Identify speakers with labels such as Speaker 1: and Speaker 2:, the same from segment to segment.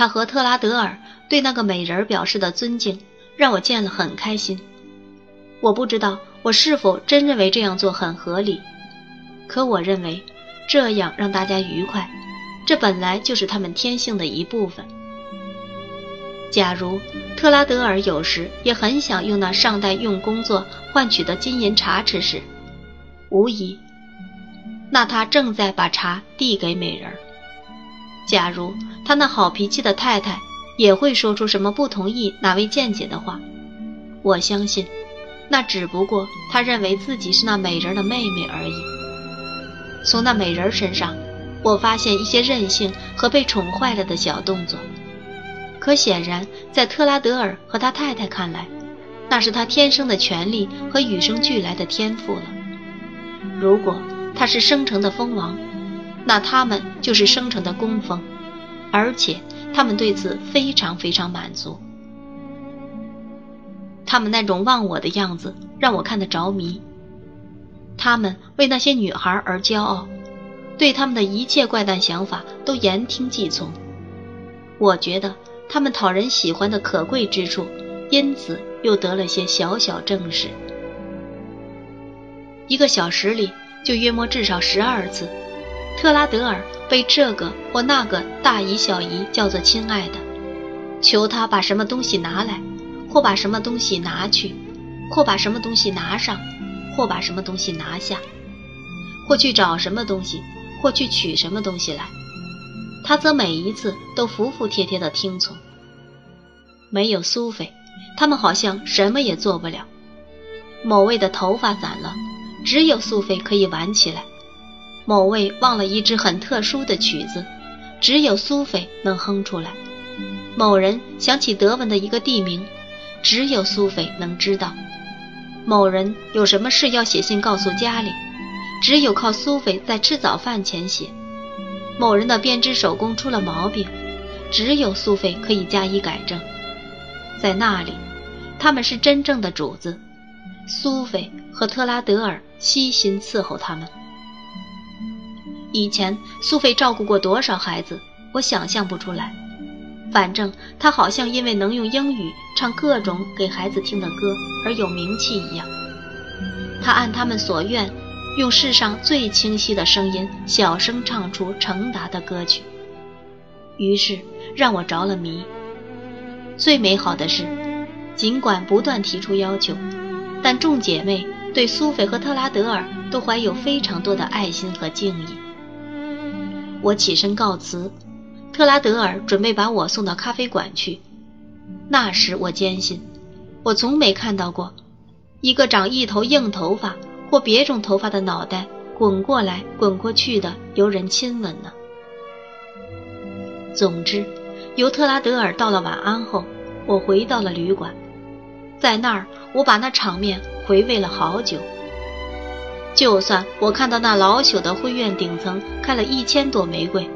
Speaker 1: 他和特拉德尔对那个美人表示的尊敬，让我见了很开心。我不知道我是否真认为这样做很合理，可我认为这样让大家愉快，这本来就是他们天性的一部分。假如特拉德尔有时也很想用那尚待用工作换取的金银茶吃时，无疑，那他正在把茶递给美人。假如他那好脾气的太太也会说出什么不同意哪位见解的话，我相信。那只不过他认为自己是那美人的妹妹而已。从那美人身上，我发现一些任性和被宠坏了的小动作。可显然，在特拉德尔和他太太看来，那是他天生的权利和与生俱来的天赋了。如果他是生成的蜂王，那他们就是生成的工蜂，而且他们对此非常非常满足。他们那种忘我的样子让我看得着迷。他们为那些女孩而骄傲，对他们的一切怪诞想法都言听计从。我觉得他们讨人喜欢的可贵之处，因此又得了些小小正视。一个小时里就约摸至少十二次，特拉德尔被这个或那个大姨小姨叫做亲爱的，求他把什么东西拿来。或把什么东西拿去，或把什么东西拿上，或把什么东西拿下，或去找什么东西，或去取什么东西来，他则每一次都服服帖帖地听从。没有苏菲，他们好像什么也做不了。某位的头发散了，只有苏菲可以挽起来；某位忘了一支很特殊的曲子，只有苏菲能哼出来；某人想起德文的一个地名。只有苏菲能知道，某人有什么事要写信告诉家里，只有靠苏菲在吃早饭前写。某人的编织手工出了毛病，只有苏菲可以加以改正。在那里，他们是真正的主子，苏菲和特拉德尔悉心伺候他们。以前苏菲照顾过多少孩子，我想象不出来。反正她好像因为能用英语唱各种给孩子听的歌而有名气一样。他按他们所愿，用世上最清晰的声音小声唱出程达的歌曲，于是让我着了迷。最美好的是，尽管不断提出要求，但众姐妹对苏菲和特拉德尔都怀有非常多的爱心和敬意。我起身告辞。特拉德尔准备把我送到咖啡馆去。那时我坚信，我从没看到过一个长一头硬头发或别种头发的脑袋滚过来滚过去的由人亲吻呢。总之，由特拉德尔道了晚安后，我回到了旅馆，在那儿我把那场面回味了好久。就算我看到那老朽的灰院顶层开了一千朵玫瑰。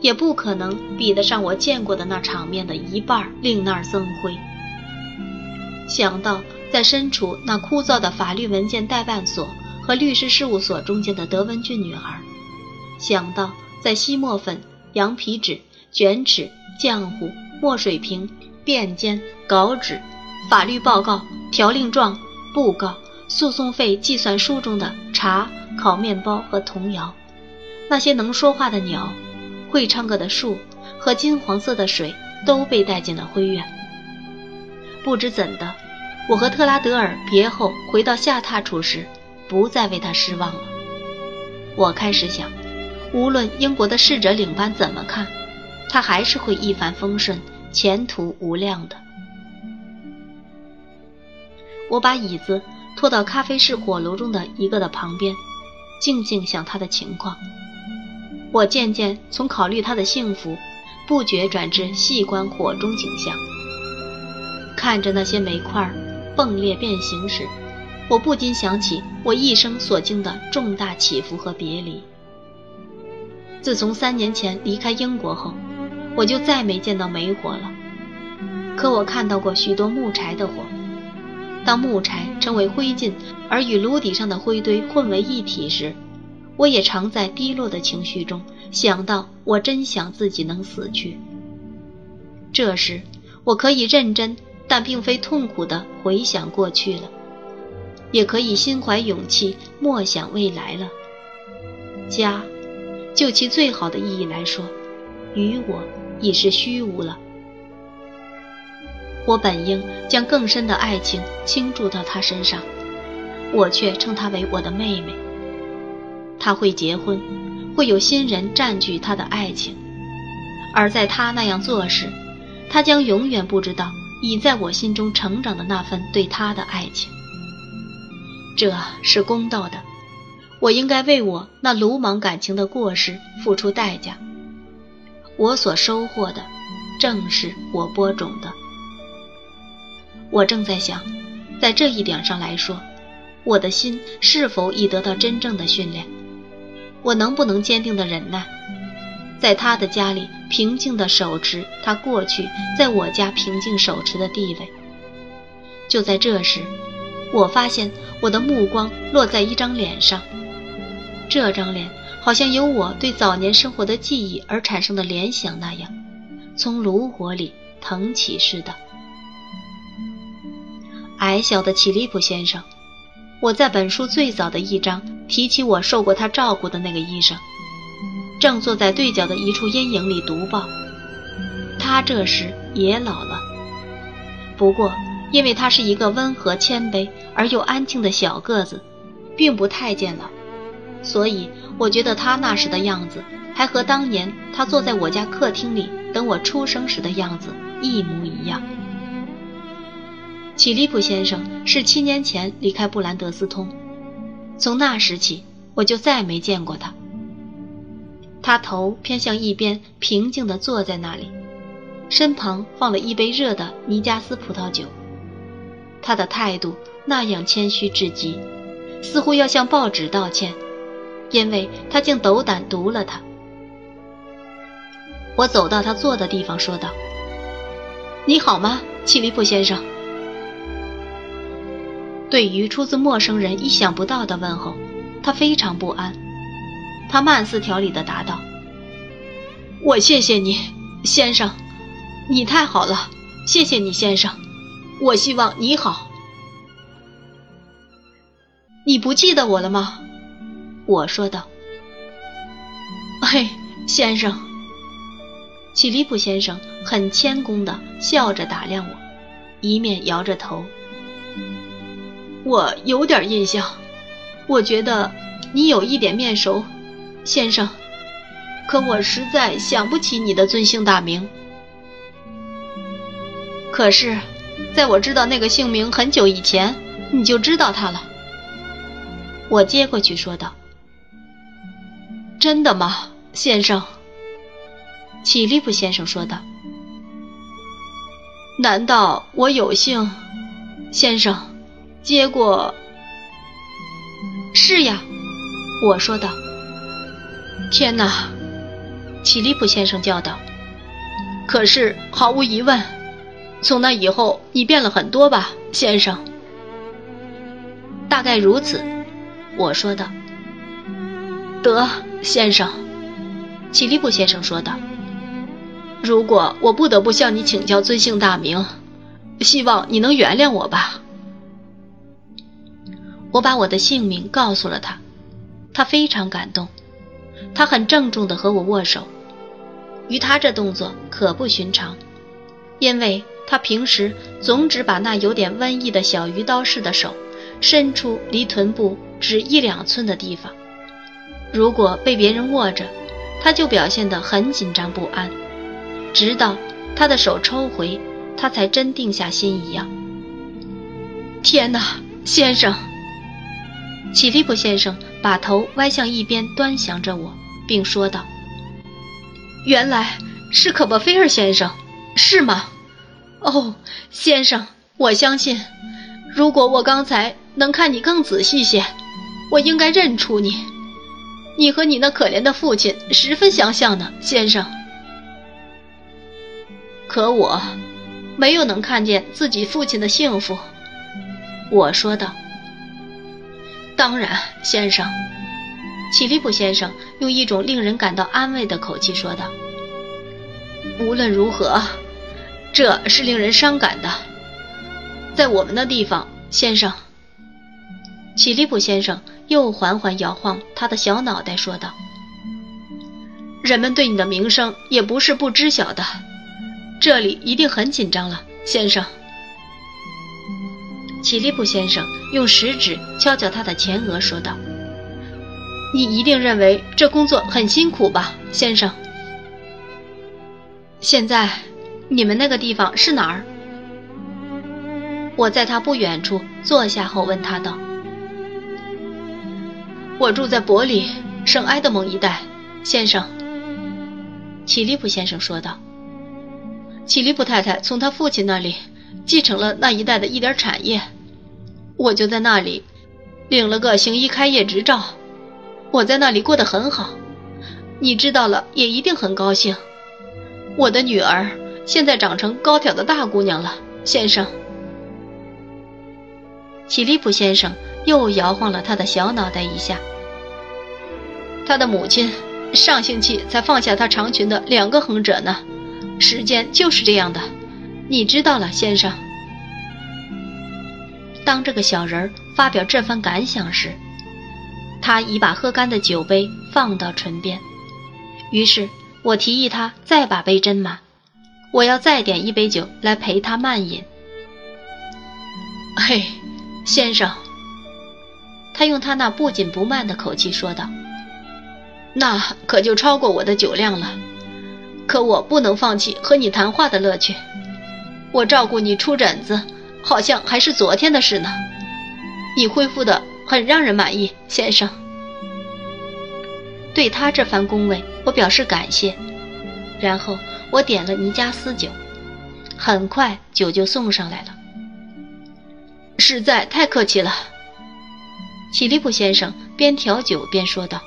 Speaker 1: 也不可能比得上我见过的那场面的一半，令那儿增辉。想到在身处那枯燥的法律文件代办所和律师事务所中间的德文郡女孩，想到在吸墨粉、羊皮纸、卷尺、浆糊、墨水瓶、便笺、稿纸、法律报告、条令状、布告、诉讼费计算书中的茶、烤面包和童谣，那些能说话的鸟。会唱歌的树和金黄色的水都被带进了灰院。不知怎的，我和特拉德尔别后回到下榻处时，不再为他失望了。我开始想，无论英国的侍者领班怎么看，他还是会一帆风顺、前途无量的。我把椅子拖到咖啡室火炉中的一个的旁边，静静想他的情况。我渐渐从考虑他的幸福，不觉转至细观火中景象。看着那些煤块迸裂变形时，我不禁想起我一生所经的重大起伏和别离。自从三年前离开英国后，我就再没见到煤火了。可我看到过许多木柴的火。当木柴成为灰烬，而与炉底上的灰堆混为一体时，我也常在低落的情绪中想到，我真想自己能死去。这时，我可以认真但并非痛苦地回想过去了，也可以心怀勇气默想未来了。家，就其最好的意义来说，于我已是虚无了。我本应将更深的爱情倾注到她身上，我却称她为我的妹妹。她会结婚，会有新人占据她的爱情，而在她那样做时，她将永远不知道已在我心中成长的那份对她的爱情。这是公道的，我应该为我那鲁莽感情的过失付出代价。我所收获的，正是我播种的。我正在想，在这一点上来说，我的心是否已得到真正的训练？我能不能坚定的忍耐，在他的家里平静的手持他过去在我家平静手持的地位？就在这时，我发现我的目光落在一张脸上，这张脸好像由我对早年生活的记忆而产生的联想那样，从炉火里腾起似的。矮小的奇利普先生，我在本书最早的一章提起我受过他照顾的那个医生，正坐在对角的一处阴影里读报。他这时也老了，不过因为他是一个温和谦卑而又安静的小个子，并不太监老，所以我觉得他那时的样子还和当年他坐在我家客厅里等我出生时的样子一模一样。启利普先生是七年前离开布兰德斯通，从那时起我就再没见过他。他头偏向一边，平静地坐在那里，身旁放了一杯热的尼加斯葡萄酒。他的态度那样谦虚至极，似乎要向报纸道歉，因为他竟斗胆读了它。我走到他坐的地方，说道：“你好吗，契利普先生？”对于出自陌生人意想不到的问候，他非常不安。他慢似条理地答道：“我谢谢你，先生，你太好了，谢谢你，先生。我希望你好。你不记得我了吗？”我说道。“嘿，先生。”启利普先生很谦恭地笑着打量我，一面摇着头。我有点印象，我觉得你有一点面熟，先生。可我实在想不起你的尊姓大名。可是，在我知道那个姓名很久以前，你就知道他了。我接过去说道：“真的吗，先生？”启利普先生说道：“难道我有幸，先生？”结果是呀，我说道。天哪，奇利普先生叫道。可是毫无疑问，从那以后你变了很多吧，先生？大概如此，我说道。得，先生，奇利普先生说道。如果我不得不向你请教尊姓大名，希望你能原谅我吧。我把我的姓名告诉了他，他非常感动，他很郑重地和我握手。与他这动作可不寻常，因为他平时总只把那有点瘟疫的小鱼刀似的手伸出离臀部只一两寸的地方。如果被别人握着，他就表现得很紧张不安，直到他的手抽回，他才真定下心一样。天哪，先生！启利普先生把头歪向一边，端详着我，并说道：“原来是可波菲尔先生，是吗？哦，先生，我相信，如果我刚才能看你更仔细些，我应该认出你。你和你那可怜的父亲十分相像呢，先生。可我，没有能看见自己父亲的幸福。”我说道。当然，先生，奇利普先生用一种令人感到安慰的口气说道：“无论如何，这是令人伤感的。在我们的地方，先生。起利普先生又缓缓摇晃他的小脑袋，说道：“人们对你的名声也不是不知晓的，这里一定很紧张了，先生。”起利普先生用食指敲敲他的前额，说道：“你一定认为这工作很辛苦吧，先生？现在，你们那个地方是哪儿？”我在他不远处坐下后问他道。我住在伯里圣埃德蒙一带，先生。启利普先生说道。启利普太太从他父亲那里继承了那一带的一点产业，我就在那里领了个行医开业执照。我在那里过得很好，你知道了也一定很高兴。我的女儿现在长成高挑的大姑娘了，先生。齐利普先生又摇晃了他的小脑袋一下。他的母亲上星期才放下他长裙的两个横褶呢，时间就是这样的，你知道了，先生。当这个小人儿发表这番感想时，他已把喝干的酒杯放到唇边。于是我提议他再把杯斟满，我要再点一杯酒来陪他慢饮。嘿，先生，他用他那不紧不慢的口气说道。那可就超过我的酒量了，可我不能放弃和你谈话的乐趣。我照顾你出疹子，好像还是昨天的事呢。你恢复的很让人满意，先生。对他这番恭维，我表示感谢。然后我点了尼加斯酒，很快酒就送上来了。实在太客气了，齐利普先生边调酒边说道。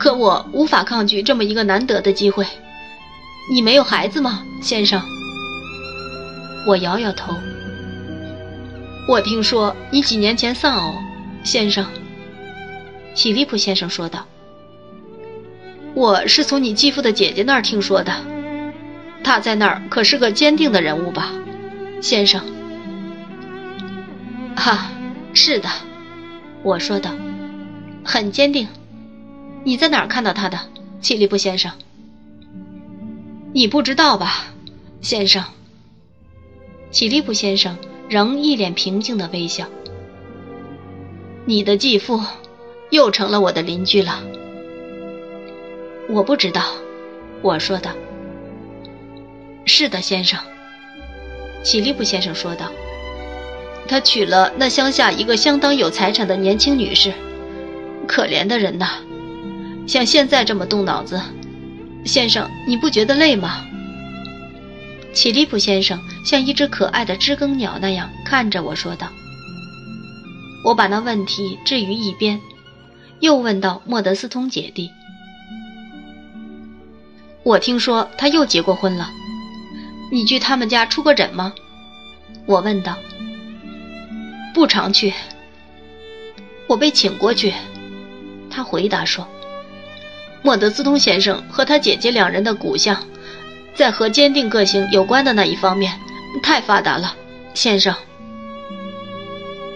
Speaker 1: 可我无法抗拒这么一个难得的机会。你没有孩子吗，先生？我摇摇头。我听说你几年前丧偶，先生。喜利普先生说道。我是从你继父的姐姐那儿听说的，他在那儿可是个坚定的人物吧，先生？哈，是的，我说道，很坚定。你在哪儿看到他的，契利普先生？你不知道吧，先生？契利普先生仍一脸平静的微笑。你的继父又成了我的邻居了。我不知道，我说道。是的，先生。契利普先生说道。他娶了那乡下一个相当有财产的年轻女士，可怜的人呐。像现在这么动脑子，先生，你不觉得累吗？齐利普先生像一只可爱的知更鸟那样看着我说道。我把那问题置于一边，又问到莫德斯通姐弟：“我听说他又结过婚了，你去他们家出过诊吗？”我问道。“不常去。”我被请过去，他回答说。莫德斯通先生和他姐姐两人的骨相，在和坚定个性有关的那一方面太发达了，先生。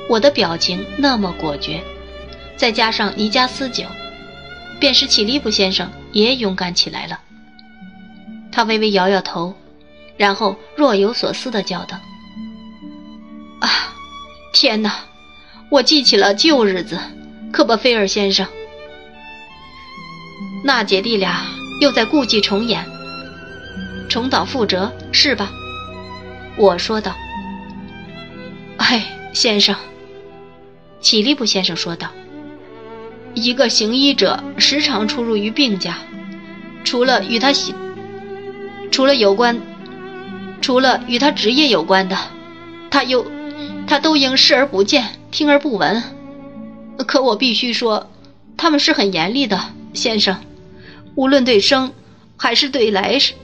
Speaker 1: 我的表情那么果决，再加上尼加斯酒，便使起利布先生也勇敢起来了。他微微摇摇头，然后若有所思地叫道：“啊，天哪！我记起了旧日子，科波菲尔先生。”那姐弟俩又在故伎重演，重蹈覆辙是吧？我说道。哎，先生，启立布先生说道。一个行医者时常出入于病家，除了与他喜，除了有关，除了与他职业有关的，他又，他都应视而不见，听而不闻。可我必须说，他们是很严厉的，先生。无论对生，还是对来世，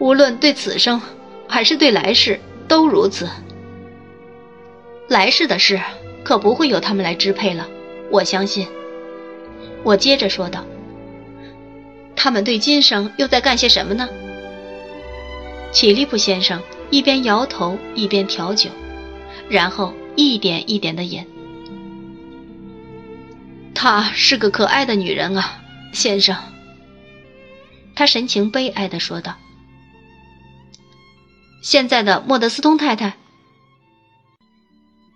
Speaker 1: 无论对此生，还是对来世，都如此。来世的事可不会由他们来支配了，我相信。我接着说道：“他们对今生又在干些什么呢？”启利普先生一边摇头一边调酒，然后一点一点的饮。她是个可爱的女人啊，先生。他神情悲哀的说道：“现在的莫德斯通太太，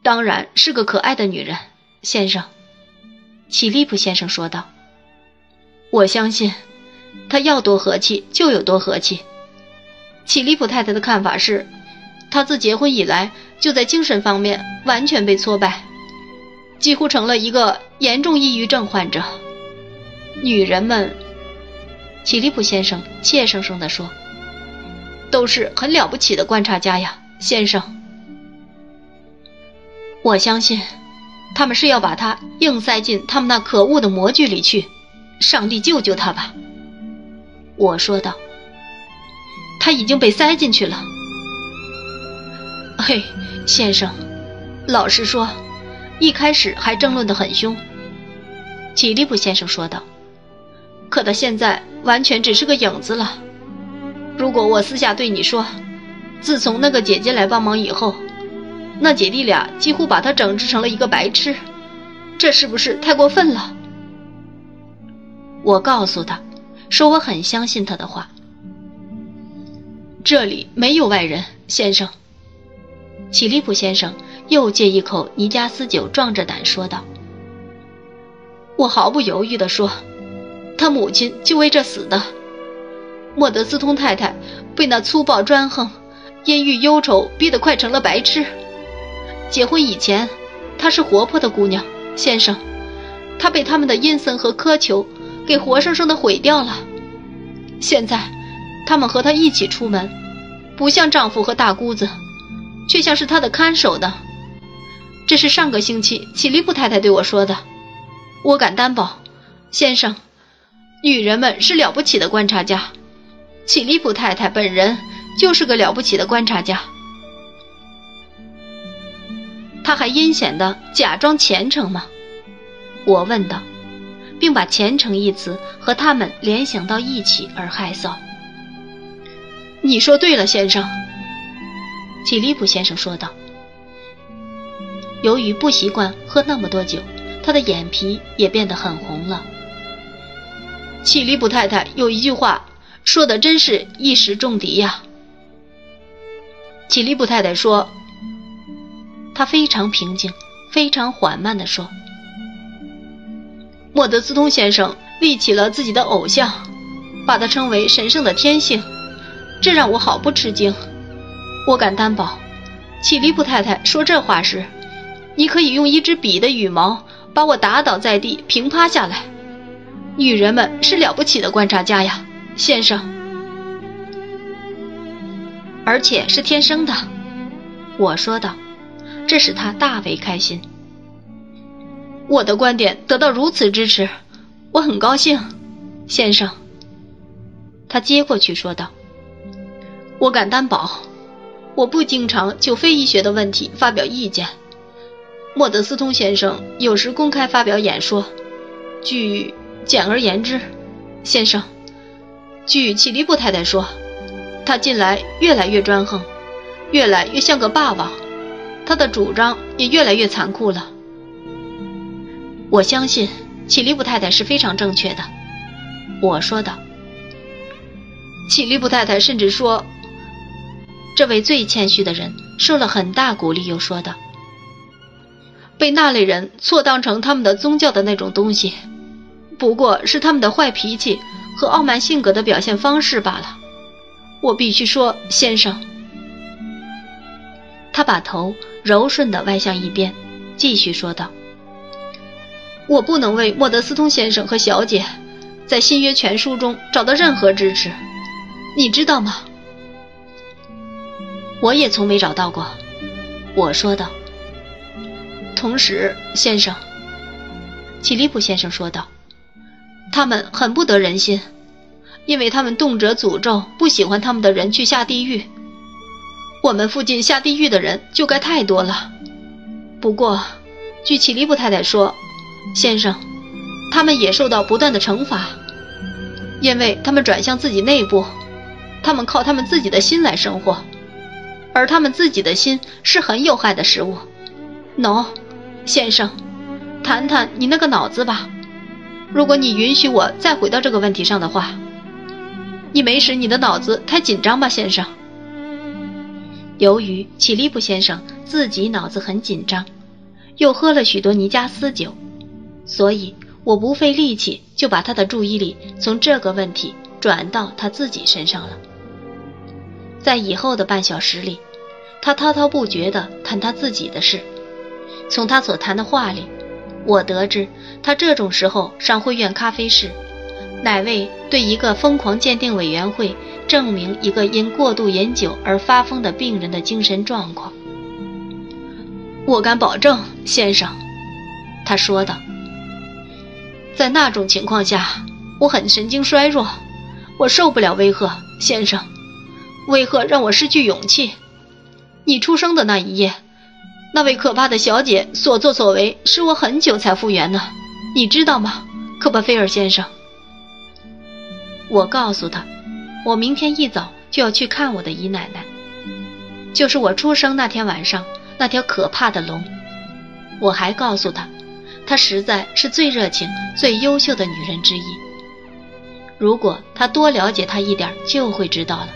Speaker 1: 当然是个可爱的女人，先生。”启利普先生说道：“我相信，她要多和气就有多和气。”启利普太太的看法是，她自结婚以来就在精神方面完全被挫败，几乎成了一个严重抑郁症患者。女人们，启利普先生怯生生地说：“都是很了不起的观察家呀，先生。我相信，他们是要把他硬塞进他们那可恶的模具里去。上帝救救他吧！”我说道。他已经被塞进去了。嘿，先生，老实说，一开始还争论得很凶。吉利普先生说道：“可他现在完全只是个影子了。如果我私下对你说，自从那个姐姐来帮忙以后，那姐弟俩几乎把他整治成了一个白痴，这是不是太过分了？”我告诉他，说我很相信他的话。这里没有外人，先生。启利普先生又借一口尼加斯酒，壮着胆说道：“我毫不犹豫地说，他母亲就为这死的。莫德斯通太太被那粗暴专横、阴郁忧愁逼得快成了白痴。结婚以前，她是活泼的姑娘，先生。她被他们的阴森和苛求给活生生的毁掉了。现在。”他们和她一起出门，不像丈夫和大姑子，却像是她的看守的。这是上个星期启利布太太对我说的。我敢担保，先生，女人们是了不起的观察家。启利普太太本人就是个了不起的观察家。他还阴险的假装虔诚吗？我问道，并把“虔诚”一词和他们联想到一起而害臊。你说对了，先生。”启利普先生说道。由于不习惯喝那么多酒，他的眼皮也变得很红了。启利普太太有一句话说的真是一时中敌呀。启利普太太说：“他非常平静，非常缓慢地说，莫德斯通先生立起了自己的偶像，把他称为神圣的天性。”这让我好不吃惊。我敢担保，启利普太太说这话时，你可以用一支笔的羽毛把我打倒在地，平趴下来。女人们是了不起的观察家呀，先生，而且是天生的。我说道，这使他大为开心。我的观点得到如此支持，我很高兴，先生。他接过去说道。我敢担保，我不经常就非医学的问题发表意见。莫德斯通先生有时公开发表演说。据简而言之，先生，据启利布太太说，他近来越来越专横，越来越像个霸王，他的主张也越来越残酷了。我相信启利布太太是非常正确的，我说道。启利布太太甚至说。这位最谦虚的人受了很大鼓励，又说道：“被那类人错当成他们的宗教的那种东西，不过是他们的坏脾气和傲慢性格的表现方式罢了。”我必须说，先生。他把头柔顺地歪向一边，继续说道：“我不能为莫德斯通先生和小姐在新约全书中找到任何支持，你知道吗？”我也从没找到过，我说道。同时，先生，启利普先生说道，他们很不得人心，因为他们动辄诅咒不喜欢他们的人去下地狱。我们附近下地狱的人就该太多了。不过，据启利布太太说，先生，他们也受到不断的惩罚，因为他们转向自己内部。他们靠他们自己的心来生活，而他们自己的心是很有害的食物。喏，先生，谈谈你那个脑子吧。如果你允许我再回到这个问题上的话，你没使你的脑子太紧张吧，先生？由于起利普先生自己脑子很紧张，又喝了许多尼加斯酒，所以我不费力气就把他的注意力从这个问题转到他自己身上了。在以后的半小时里，他滔滔不绝地谈他自己的事。从他所谈的话里，我得知他这种时候上会院咖啡室，乃为对一个疯狂鉴定委员会证明一个因过度饮酒而发疯的病人的精神状况。我敢保证，先生，他说道，在那种情况下，我很神经衰弱，我受不了威吓，先生。威吓让我失去勇气？你出生的那一夜，那位可怕的小姐所作所为，使我很久才复原呢。你知道吗，科巴菲尔先生？我告诉他，我明天一早就要去看我的姨奶奶，就是我出生那天晚上那条可怕的龙。我还告诉他，她实在是最热情、最优秀的女人之一。如果他多了解她一点，就会知道了。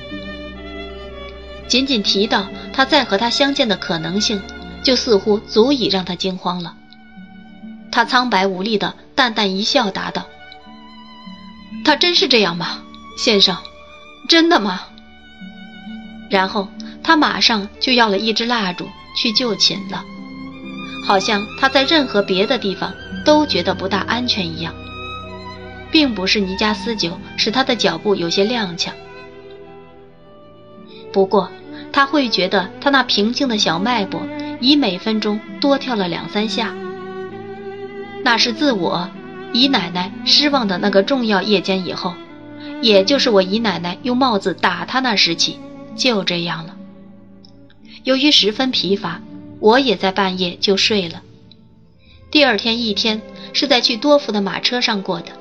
Speaker 1: 仅仅提到他再和他相见的可能性，就似乎足以让他惊慌了。他苍白无力的淡淡一笑，答道：“他真是这样吗，先生？真的吗？”然后他马上就要了一支蜡烛去就寝了，好像他在任何别的地方都觉得不大安全一样。并不是尼加斯酒使他的脚步有些踉跄，不过。他会觉得他那平静的小脉搏以每分钟多跳了两三下。那是自我姨奶奶失望的那个重要夜间以后，也就是我姨奶奶用帽子打他那时起，就这样了。由于十分疲乏，我也在半夜就睡了。第二天一天是在去多福的马车上过的。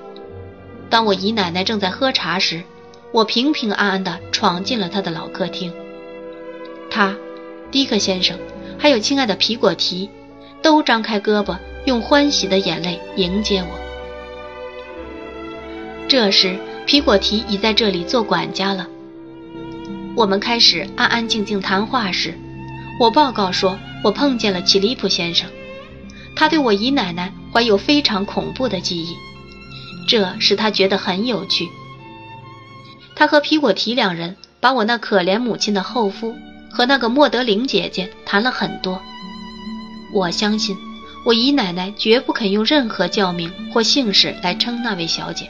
Speaker 1: 当我姨奶奶正在喝茶时，我平平安安地闯进了她的老客厅。他，迪克先生，还有亲爱的皮果提，都张开胳膊，用欢喜的眼泪迎接我。这时，皮果提已在这里做管家了。我们开始安安静静谈话时，我报告说，我碰见了奇利普先生，他对我姨奶奶怀有非常恐怖的记忆，这使他觉得很有趣。他和皮果提两人把我那可怜母亲的后夫。和那个莫德林姐姐谈了很多，我相信我姨奶奶绝不肯用任何教名或姓氏来称那位小姐。